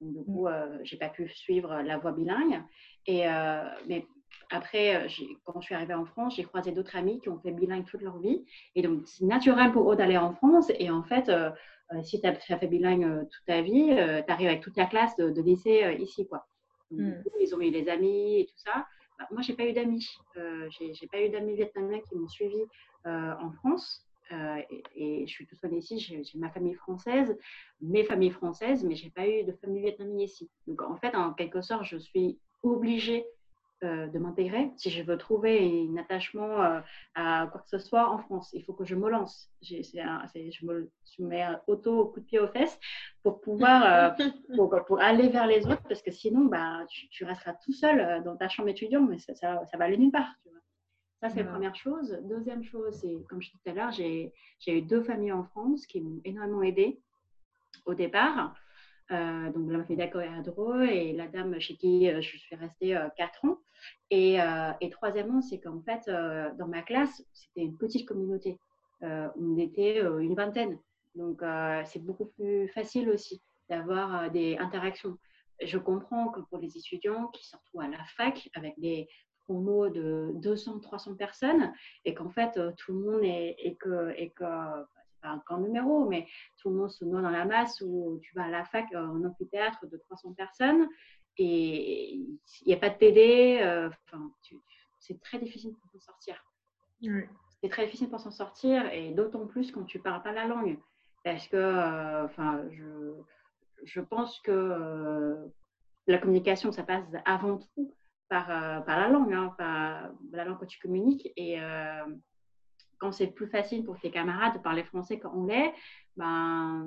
Speaker 2: Donc, du coup, euh, je n'ai pas pu suivre la voie bilingue. Et, euh, mais après, euh, quand je suis arrivée en France, j'ai croisé d'autres amis qui ont fait bilingue toute leur vie. Et donc, c'est naturel pour eux d'aller en France. Et en fait, si tu as fait bilingue toute ta vie, tu arrives avec toute la classe de, lycée ici. Quoi. Hmm. ils ont eu des amis et tout ça. Bah, moi, je n'ai pas eu d'amis. je n'ai pas eu d'amis vietnamiens qui m'ont suivi en France. Euh, et, je suis toute seule ici, j'ai ma famille française, mes familles françaises, mais je n'ai pas eu de famille vietnamienne ici. Donc en fait, en quelque sorte, je suis obligée euh, de m'intégrer si je veux trouver un attachement euh, à quoi que ce soit en France. Il faut que je me lance. je, me, je mets auto coup de pied aux fesses pour pouvoir pour, aller vers les autres parce que sinon, bah, tu, resteras tout seul dans ta chambre étudiante, mais ça, ça, ça va aller nulle part. Tu vois. Ça, c'est la première chose. Deuxième chose, c'est, comme je disais tout à l'heure, j'ai, eu deux familles en France qui m'ont énormément aidée au départ. Euh, donc, la famille d'accord et la dame chez qui euh, je suis restée euh, quatre ans. Et, et troisièmement, c'est qu'en fait, dans ma classe, c'était une petite communauté. on était une vingtaine. Donc, c'est beaucoup plus facile aussi d'avoir des interactions. Je comprends que pour les étudiants qui se retrouvent à la fac avec des mot de 200, 300 personnes et qu'en fait, euh, tout le monde est, et que, pas un grand numéro, mais tout le monde se noie dans la masse où tu vas à la fac euh, en amphithéâtre de 300 personnes et il n'y a pas de TD. Euh, enfin, c'est très difficile pour s'en sortir. C'est très difficile pour s'en sortir et d'autant plus quand tu parles pas la langue. Parce que, enfin, je, je pense que la communication, ça passe avant tout par, euh, par la langue, hein, par la langue que tu communiques. Et euh, quand c'est plus facile pour tes camarades de parler français quand l'est, ben,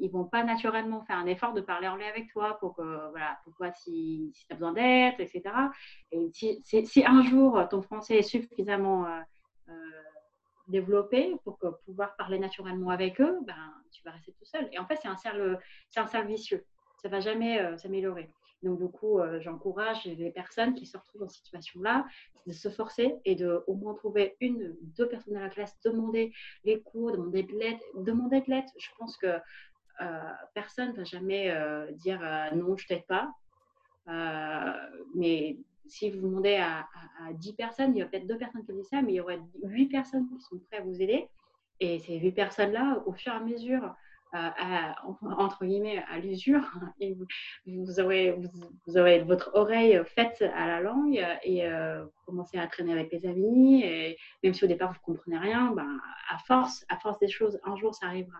Speaker 2: ils vont pas naturellement faire un effort de parler anglais avec toi pour que, voilà, pour toi, si, si tu as besoin d'aide, etc. Et si, un jour ton français est suffisamment euh, développé pour pouvoir parler naturellement avec eux, ben, tu vas rester tout seul. Et en fait, c'est un cercle, vicieux. Ça va jamais s'améliorer. Donc, du coup, euh, j'encourage les personnes qui se retrouvent dans cette situation-là de se forcer et de au moins trouver une, deux personnes dans la classe, demander les cours, demander de l'aide. Demander de l'aide, je pense que euh, personne ne va jamais euh, dire non, je t'aide pas. mais si vous demandez à, à, 10 personnes, il y a peut-être deux personnes qui disent ça, mais il y aura 8 personnes qui sont prêtes à vous aider. Et ces 8 personnes-là, au fur et à mesure entre guillemets à l'usure et vous, aurez, votre oreille faite à la langue et euh, commencer à traîner avec les amis et même si au départ vous comprenez rien ben, à force à force des choses un jour ça arrivera.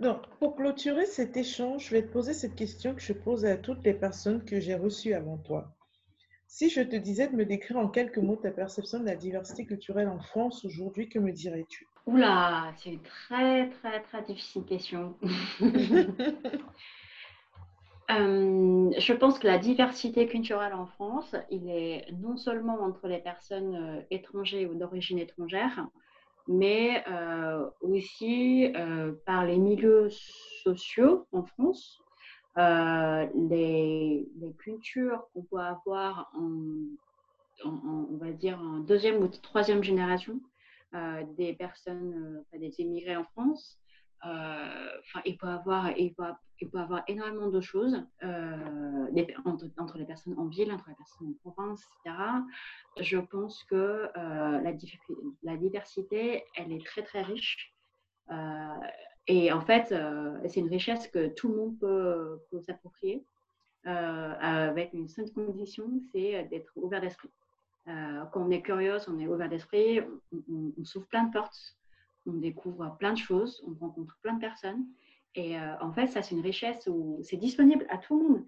Speaker 1: Donc pour clôturer cet échange je vais te poser cette question que je pose à toutes les personnes que j'ai reçues avant toi. Si je te disais de me décrire en quelques mots ta perception de la diversité culturelle en France aujourd'hui, que me dirais-tu?
Speaker 2: Oula, c'est une très, très, très difficile question. Euh, je pense que la diversité culturelle en France, il est non seulement entre les personnes euh, étrangères ou d'origine étrangère, mais euh, aussi par les milieux sociaux en France, les, les, cultures qu'on peut avoir en, on va dire, en deuxième ou troisième génération, des personnes, euh, des immigrés en France, enfin, il peut avoir, il peut, il peut avoir énormément de choses entre, les personnes en ville, entre les personnes en province, etc. Je pense que la, diversité, elle est très très riche. et en fait, c'est une richesse que tout le monde peut s'approprier. avec une seule condition, c'est d'être ouvert d'esprit. Euh, quand on est curieux, on est ouvert d'esprit, on, on, s'ouvre plein de portes, on découvre plein de choses, on rencontre plein de personnes. Et euh, en fait, ça, c'est une richesse où c'est disponible à tout le monde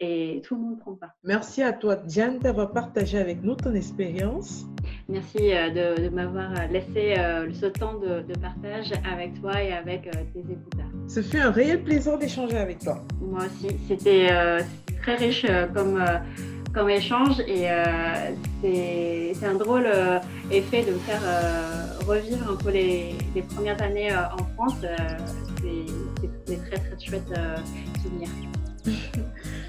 Speaker 2: et tout le monde ne prend pas.
Speaker 1: Merci à toi, Diane, d'avoir partagé avec nous ton expérience.
Speaker 2: Merci euh, de, m'avoir laissé ce temps de, de, partage avec toi et avec tes écouteurs.
Speaker 1: Ce fut un réel plaisir d'échanger avec toi.
Speaker 2: Moi aussi, c'était très riche comme comme échange et euh, c'est un drôle euh, effet de me faire euh, revivre un peu les, les premières années en France. c'est très très chouette souvenir.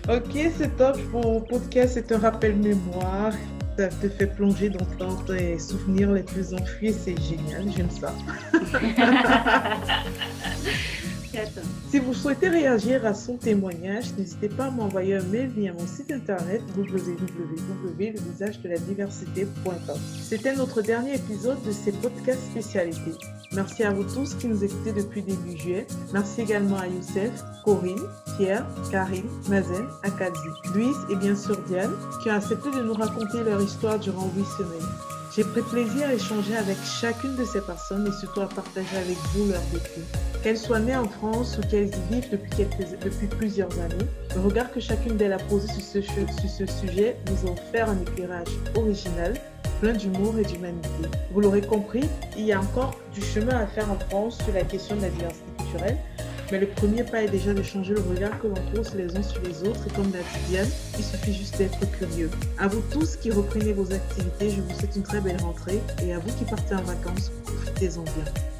Speaker 1: ok, c'est top. Mon podcast est un rappel mémoire. Ça te fait plonger dans tes souvenirs les plus enfuis. C'est génial, j'aime ça. Si vous souhaitez réagir à son témoignage, n'hésitez pas à m'envoyer un mail via mon site internet www.levisagedeladiversité.com. C'était notre dernier épisode de ces podcasts spécialités. Merci à vous tous qui nous écoutez depuis début juillet. Merci également à Youssef, Corinne, Pierre, Karim, Mazen, Akadzi, Louise et bien sûr Diane qui ont accepté de nous raconter leur histoire durant huit semaines. J'ai pris plaisir à échanger avec chacune de ces personnes et surtout à partager avec vous leur vécu. Qu'elles soient nées en France ou qu'elles y vivent depuis, plusieurs années, le regard que chacune d'elles a posé sur ce, sur ce sujet nous a offert un éclairage original, plein d'humour et d'humanité. Vous l'aurez compris, il y a encore du chemin à faire en France sur la question de la diversité culturelle, mais le premier pas est déjà de changer le regard que l'on pose les uns sur les autres. Et comme l'a il suffit juste d'être curieux. À vous tous qui reprenez vos activités, je vous souhaite une très belle rentrée. Et à vous qui partez en vacances, profitez-en bien.